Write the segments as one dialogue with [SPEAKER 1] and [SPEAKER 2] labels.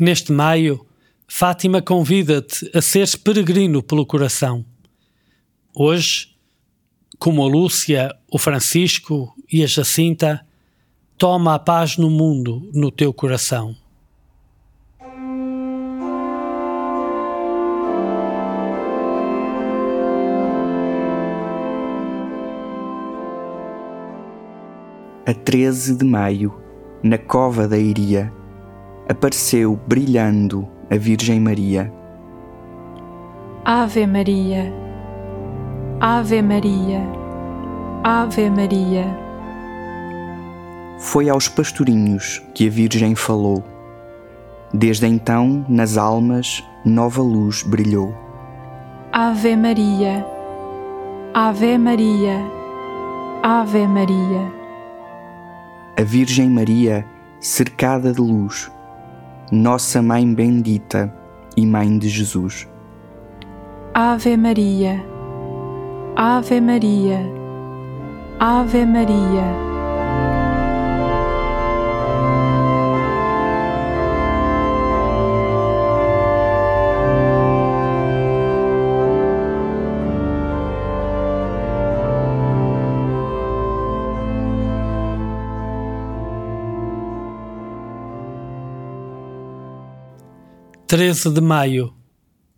[SPEAKER 1] Neste maio, Fátima convida-te a seres peregrino pelo coração. Hoje, como a Lúcia, o Francisco e a Jacinta, toma a paz no mundo no teu coração.
[SPEAKER 2] A 13 de maio, na cova da Iria, apareceu brilhando a Virgem Maria.
[SPEAKER 3] Ave Maria, Ave Maria, Ave Maria.
[SPEAKER 2] Foi aos pastorinhos que a Virgem falou. Desde então, nas almas, nova luz brilhou.
[SPEAKER 3] Ave Maria, Ave Maria, Ave Maria.
[SPEAKER 2] A Virgem Maria, cercada de luz, nossa Mãe bendita e Mãe de Jesus.
[SPEAKER 3] Ave Maria, Ave Maria, Ave Maria.
[SPEAKER 1] Treze de Maio,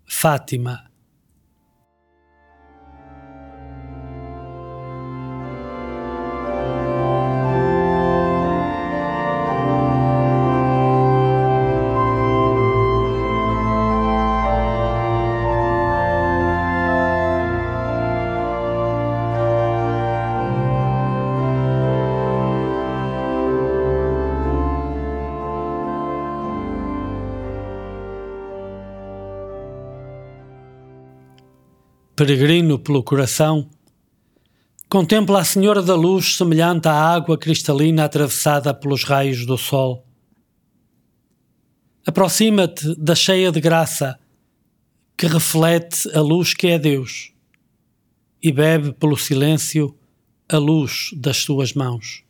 [SPEAKER 1] Fátima peregrino pelo coração, contempla a Senhora da Luz semelhante à água cristalina atravessada pelos raios do sol. Aproxima-te da cheia de graça, que reflete a luz que é Deus, e bebe pelo silêncio a luz das suas mãos.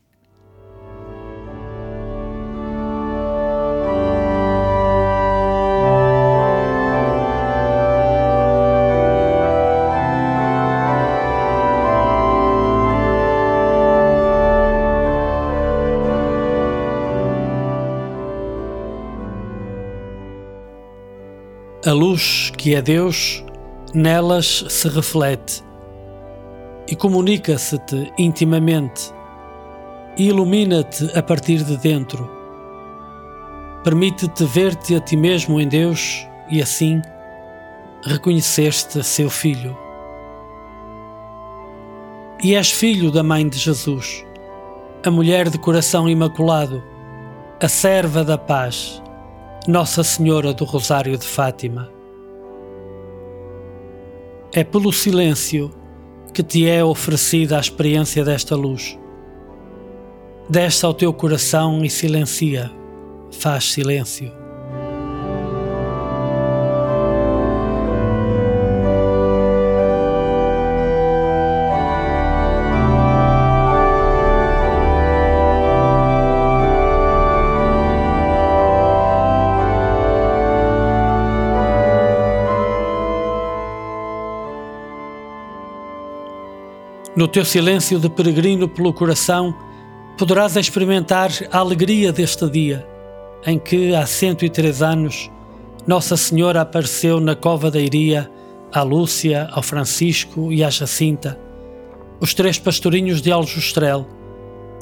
[SPEAKER 1] Que é Deus, nelas se reflete e comunica-se-te intimamente e ilumina-te a partir de dentro. Permite-te ver-te a ti mesmo em Deus e assim reconheceste seu filho. E és filho da Mãe de Jesus, a mulher de coração imaculado, a serva da paz nossa Senhora do Rosário de Fátima. É pelo silêncio que te é oferecida a experiência desta luz. Desce ao teu coração e silencia, faz silêncio. No teu silêncio de peregrino pelo coração, poderás experimentar a alegria deste dia, em que, há 103 anos, Nossa Senhora apareceu na cova da Iria à Lúcia, ao Francisco e à Jacinta, os três pastorinhos de Aljustrel,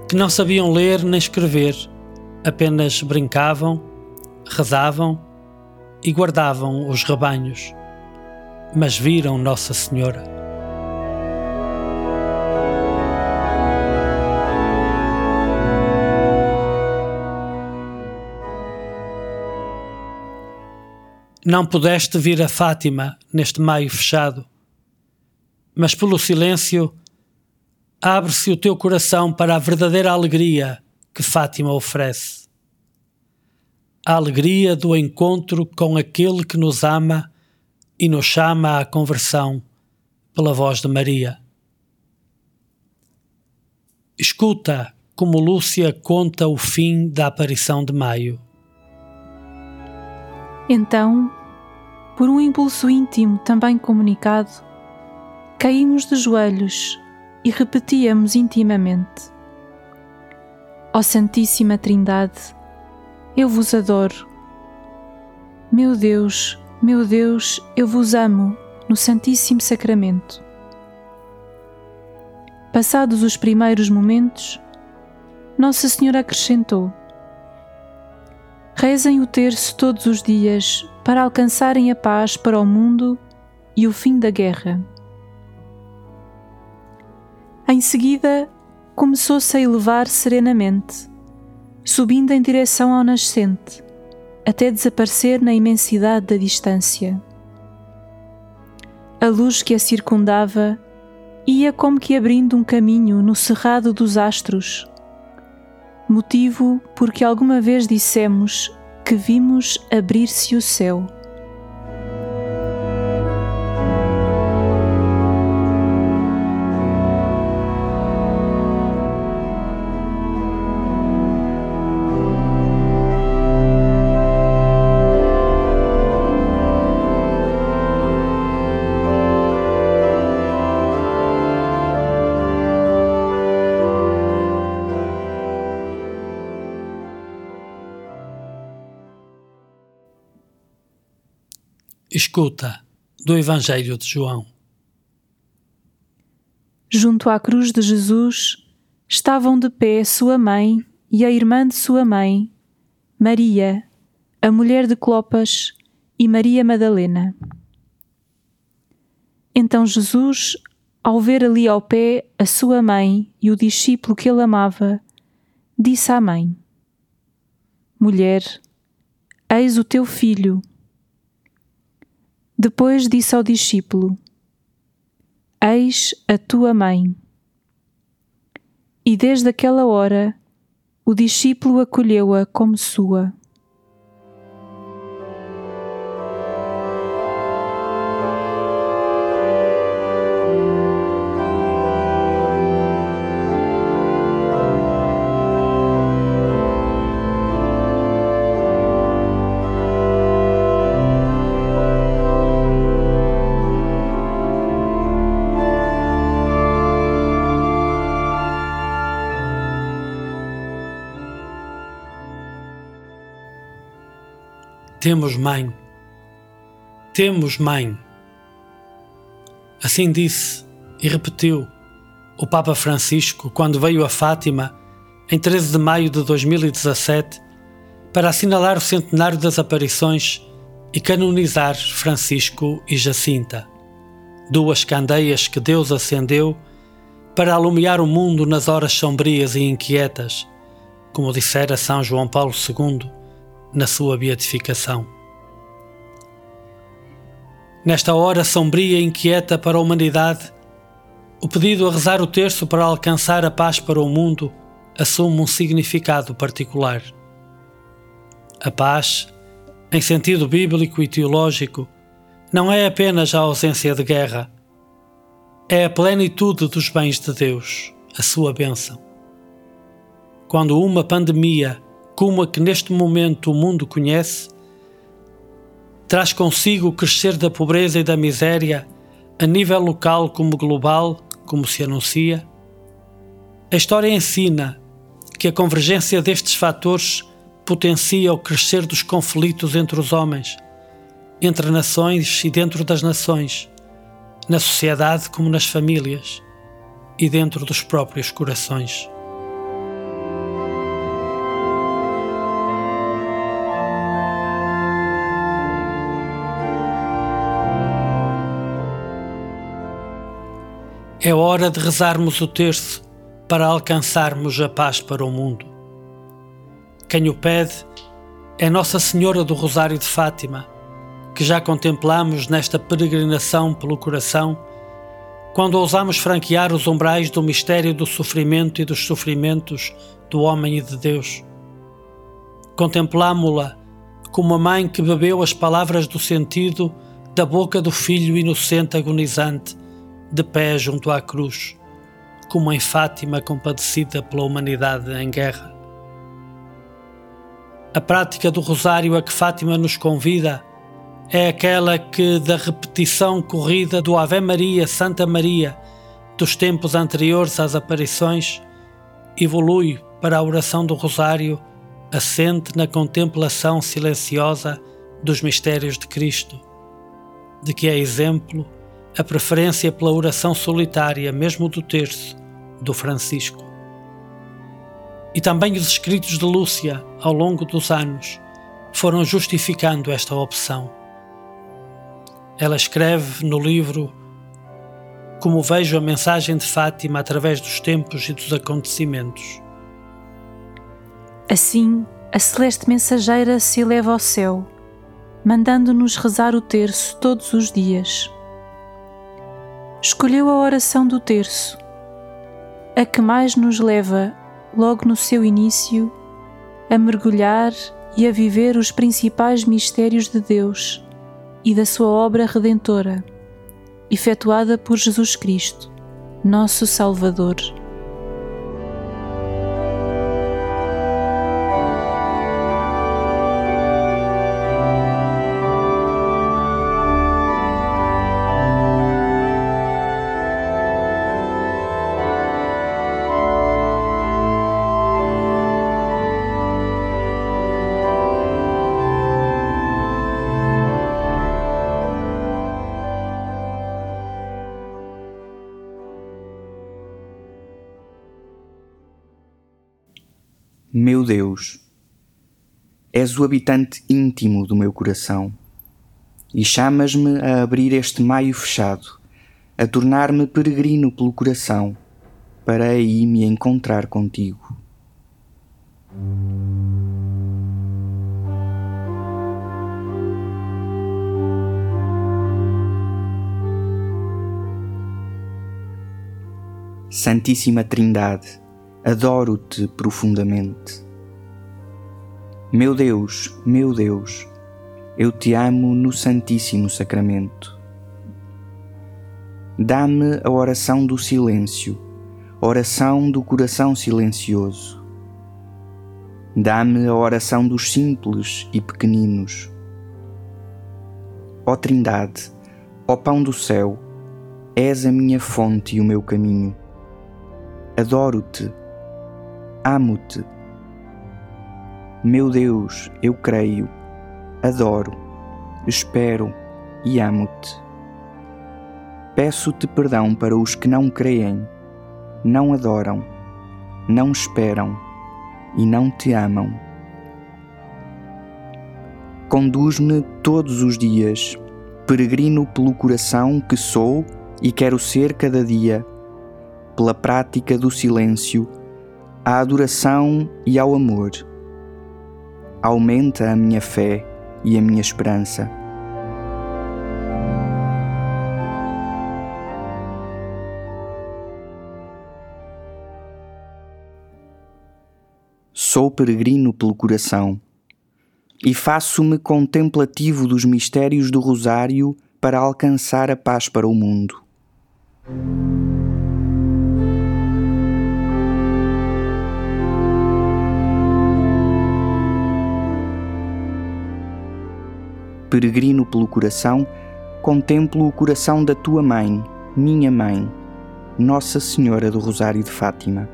[SPEAKER 1] que não sabiam ler nem escrever, apenas brincavam, rezavam e guardavam os rebanhos. Mas viram Nossa Senhora. Não pudeste vir a Fátima neste maio fechado, mas pelo silêncio abre-se o teu coração para a verdadeira alegria que Fátima oferece. A alegria do encontro com aquele que nos ama e nos chama à conversão pela voz de Maria. Escuta como Lúcia conta o fim da aparição de Maio.
[SPEAKER 3] Então, por um impulso íntimo também comunicado, caímos de joelhos e repetíamos intimamente: Ó Santíssima Trindade, eu vos adoro. Meu Deus, meu Deus, eu vos amo no Santíssimo Sacramento. Passados os primeiros momentos, Nossa Senhora acrescentou: Rezem o terço todos os dias para alcançarem a paz para o mundo e o fim da guerra. Em seguida, começou-se a elevar serenamente, subindo em direção ao nascente, até desaparecer na imensidade da distância. A luz que a circundava ia como que abrindo um caminho no cerrado dos astros, motivo porque alguma vez dissemos que vimos abrir-se o céu.
[SPEAKER 1] Escuta do Evangelho de João.
[SPEAKER 3] Junto à cruz de Jesus estavam de pé sua mãe e a irmã de sua mãe, Maria, a mulher de Clopas e Maria Madalena. Então Jesus, ao ver ali ao pé a sua mãe e o discípulo que ele amava, disse à mãe: Mulher, eis o teu filho. Depois disse ao discípulo: Eis a tua mãe. E desde aquela hora o discípulo acolheu-a como sua.
[SPEAKER 1] Temos mãe. Temos mãe. Assim disse e repetiu o Papa Francisco quando veio a Fátima em 13 de maio de 2017 para assinalar o centenário das aparições e canonizar Francisco e Jacinta, duas candeias que Deus acendeu para alumiar o mundo nas horas sombrias e inquietas, como dissera São João Paulo II na sua beatificação. Nesta hora sombria e inquieta para a humanidade, o pedido a rezar o terço para alcançar a paz para o mundo assume um significado particular. A paz, em sentido bíblico e teológico, não é apenas a ausência de guerra, é a plenitude dos bens de Deus, a sua bênção. Quando uma pandemia como a que neste momento o mundo conhece, traz consigo o crescer da pobreza e da miséria a nível local como global, como se anuncia. A história ensina que a convergência destes fatores potencia o crescer dos conflitos entre os homens, entre nações e dentro das nações, na sociedade como nas famílias e dentro dos próprios corações. É hora de rezarmos o terço para alcançarmos a paz para o mundo. Quem o pede é Nossa Senhora do Rosário de Fátima, que já contemplamos nesta peregrinação pelo coração, quando ousamos franquear os umbrais do mistério do sofrimento e dos sofrimentos do homem e de Deus. Contemplamo-la como a mãe que bebeu as palavras do sentido da boca do filho inocente agonizante de pé junto à cruz, como em Fátima compadecida pela humanidade em guerra. A prática do Rosário a que Fátima nos convida é aquela que, da repetição corrida do Ave Maria, Santa Maria, dos tempos anteriores às aparições, evolui para a oração do Rosário, assente na contemplação silenciosa dos mistérios de Cristo, de que é exemplo a preferência pela oração solitária, mesmo do terço, do Francisco. E também os escritos de Lúcia, ao longo dos anos, foram justificando esta opção. Ela escreve no livro Como vejo a mensagem de Fátima através dos tempos e dos acontecimentos.
[SPEAKER 3] Assim, a celeste mensageira se eleva ao céu, mandando-nos rezar o terço todos os dias. Escolheu a oração do terço, a que mais nos leva, logo no seu início, a mergulhar e a viver os principais mistérios de Deus e da sua obra redentora, efetuada por Jesus Cristo, nosso Salvador.
[SPEAKER 2] Meu Deus, és o habitante íntimo do meu coração e chamas-me a abrir este maio fechado, a tornar-me peregrino pelo coração, para aí me encontrar contigo. Santíssima Trindade, adoro-te profundamente. Meu Deus, meu Deus, eu te amo no Santíssimo Sacramento. Dá-me a oração do silêncio, oração do coração silencioso. Dá-me a oração dos simples e pequeninos. Ó Trindade, ó Pão do céu, és a minha fonte e o meu caminho. Adoro-te Amo-te. Meu Deus, eu creio, adoro, espero e amo-te. Peço-te perdão para os que não creem, não adoram, não esperam e não te amam. Conduz-me todos os dias, peregrino pelo coração que sou e quero ser cada dia, pela prática do silêncio à adoração e ao amor. Aumenta a minha fé e a minha esperança. Sou peregrino pelo coração e faço-me contemplativo dos mistérios do Rosário para alcançar a paz para o mundo. Peregrino pelo coração, contemplo o coração da tua mãe, minha mãe, Nossa Senhora do Rosário de Fátima.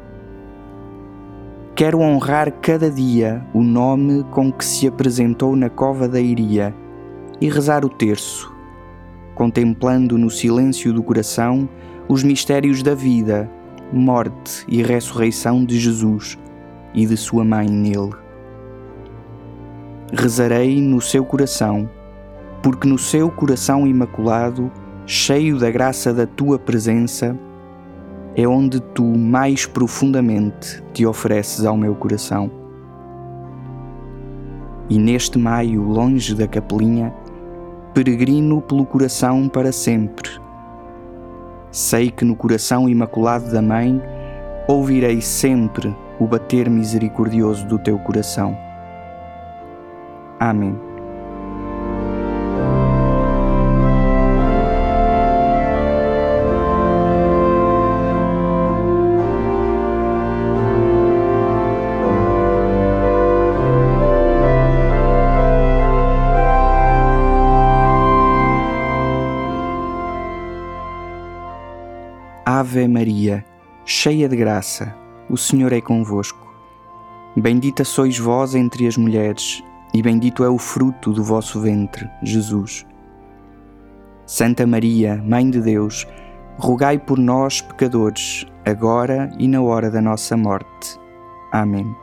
[SPEAKER 2] Quero honrar cada dia o nome com que se apresentou na cova da Iria e rezar o terço, contemplando no silêncio do coração os mistérios da vida, morte e ressurreição de Jesus e de sua mãe nele. Rezarei no seu coração porque no seu coração imaculado, cheio da graça da tua presença, é onde tu mais profundamente te ofereces ao meu coração. E neste maio, longe da capelinha, peregrino pelo coração para sempre. Sei que no coração imaculado da Mãe ouvirei sempre o bater misericordioso do teu coração. Amém. Maria, cheia de graça, o Senhor é convosco. Bendita sois vós entre as mulheres, e bendito é o fruto do vosso ventre, Jesus. Santa Maria, Mãe de Deus, rogai por nós, pecadores, agora e na hora da nossa morte. Amém.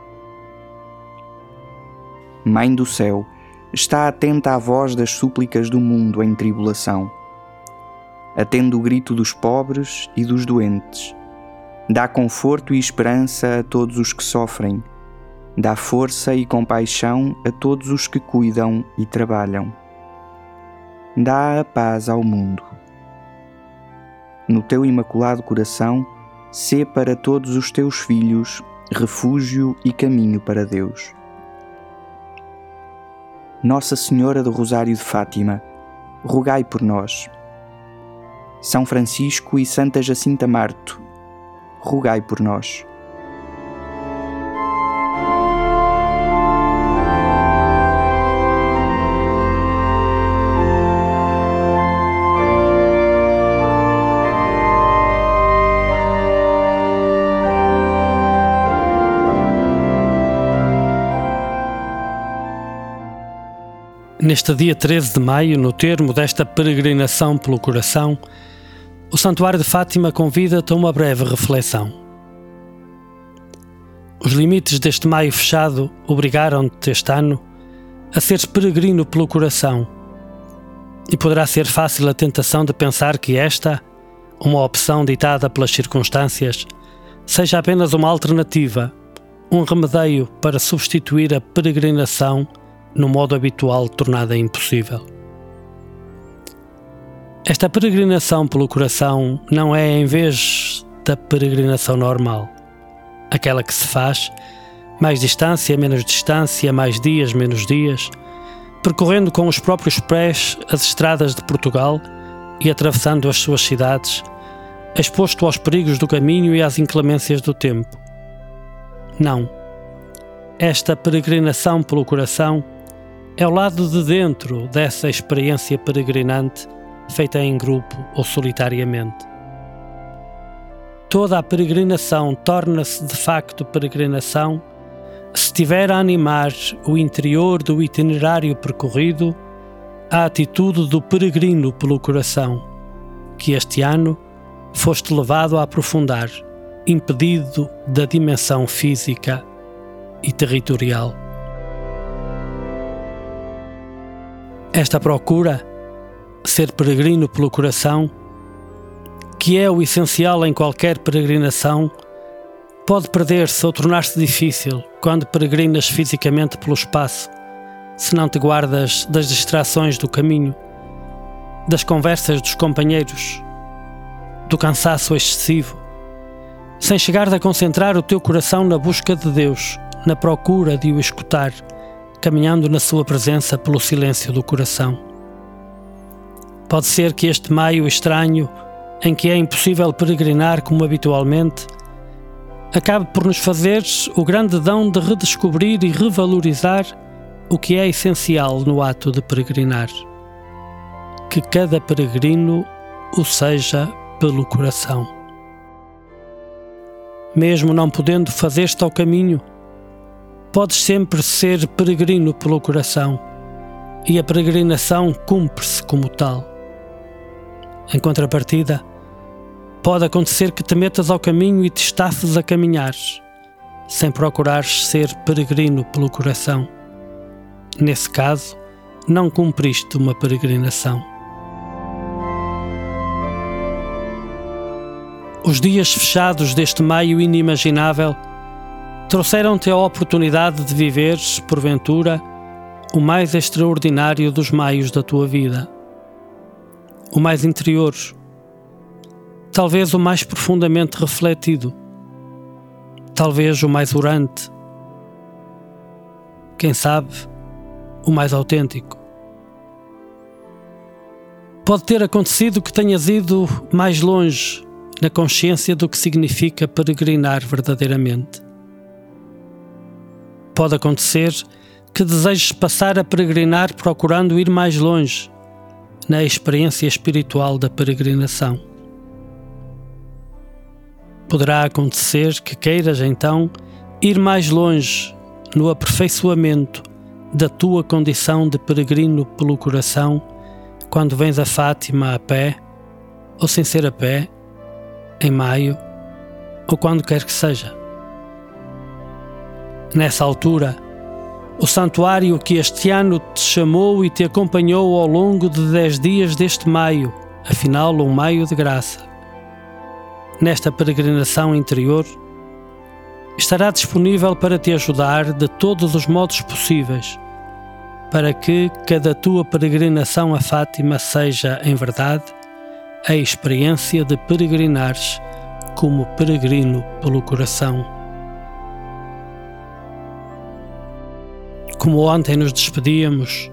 [SPEAKER 2] Mãe do céu, está atenta à voz das súplicas do mundo em tribulação. Atende o grito dos pobres e dos doentes. Dá conforto e esperança a todos os que sofrem. Dá força e compaixão a todos os que cuidam e trabalham. Dá a paz ao mundo. No teu imaculado coração, sê para todos os teus filhos refúgio e caminho para Deus. Nossa Senhora do Rosário de Fátima, rogai por nós. São Francisco e Santa Jacinta Marto, rogai por nós.
[SPEAKER 1] Neste dia 13 de maio, no termo desta peregrinação pelo coração, o Santuário de Fátima convida-te a uma breve reflexão. Os limites deste maio fechado obrigaram-te este ano a seres peregrino pelo coração. E poderá ser fácil a tentação de pensar que esta, uma opção ditada pelas circunstâncias, seja apenas uma alternativa, um remedeio para substituir a peregrinação no modo habitual tornada impossível. Esta peregrinação pelo coração não é em vez da peregrinação normal, aquela que se faz mais distância, menos distância, mais dias, menos dias, percorrendo com os próprios pés as estradas de Portugal e atravessando as suas cidades, exposto aos perigos do caminho e às inclemências do tempo. Não. Esta peregrinação pelo coração é o lado de dentro dessa experiência peregrinante feita em grupo ou solitariamente. Toda a peregrinação torna-se de facto peregrinação se tiver a animar o interior do itinerário percorrido a atitude do peregrino pelo coração, que este ano foste levado a aprofundar, impedido da dimensão física e territorial. Esta procura, ser peregrino pelo coração, que é o essencial em qualquer peregrinação, pode perder-se ou tornar-se difícil quando peregrinas fisicamente pelo espaço, se não te guardas das distrações do caminho, das conversas dos companheiros, do cansaço excessivo, sem chegar a concentrar o teu coração na busca de Deus, na procura de o escutar caminhando na sua presença pelo silêncio do coração. Pode ser que este maio estranho, em que é impossível peregrinar como habitualmente, acabe por nos fazer o grande dão de redescobrir e revalorizar o que é essencial no ato de peregrinar. Que cada peregrino o seja pelo coração. Mesmo não podendo fazer-te ao caminho, podes sempre ser peregrino pelo coração e a peregrinação cumpre-se como tal. Em contrapartida, pode acontecer que te metas ao caminho e te estafes a caminhar, sem procurares ser peregrino pelo coração. Nesse caso, não cumpriste uma peregrinação. Os dias fechados deste maio inimaginável trouxeram-te a oportunidade de viveres, porventura, o mais extraordinário dos maios da tua vida. O mais interior, talvez o mais profundamente refletido, talvez o mais orante, quem sabe, o mais autêntico. Pode ter acontecido que tenhas ido mais longe na consciência do que significa peregrinar verdadeiramente. Pode acontecer que desejes passar a peregrinar procurando ir mais longe na experiência espiritual da peregrinação. Poderá acontecer que queiras então ir mais longe no aperfeiçoamento da tua condição de peregrino pelo coração quando vens a Fátima a pé ou sem ser a pé, em maio ou quando quer que seja. Nessa altura, o santuário que este ano te chamou e te acompanhou ao longo de dez dias deste maio, afinal um maio de graça. Nesta peregrinação interior, estará disponível para te ajudar de todos os modos possíveis, para que cada tua peregrinação a Fátima seja, em verdade, a experiência de peregrinares como peregrino pelo coração. Como ontem nos despedíamos,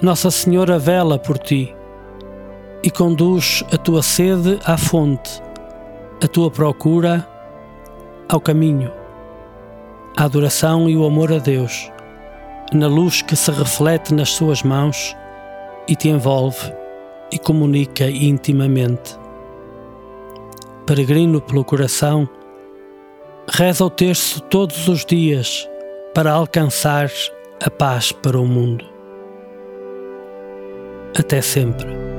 [SPEAKER 1] Nossa Senhora vela por ti e conduz a tua sede à fonte, a tua procura ao caminho, a adoração e o amor a Deus, na luz que se reflete nas suas mãos e te envolve e comunica intimamente. Peregrino pelo coração, reza o terço todos os dias para alcançar a paz para o mundo. Até sempre.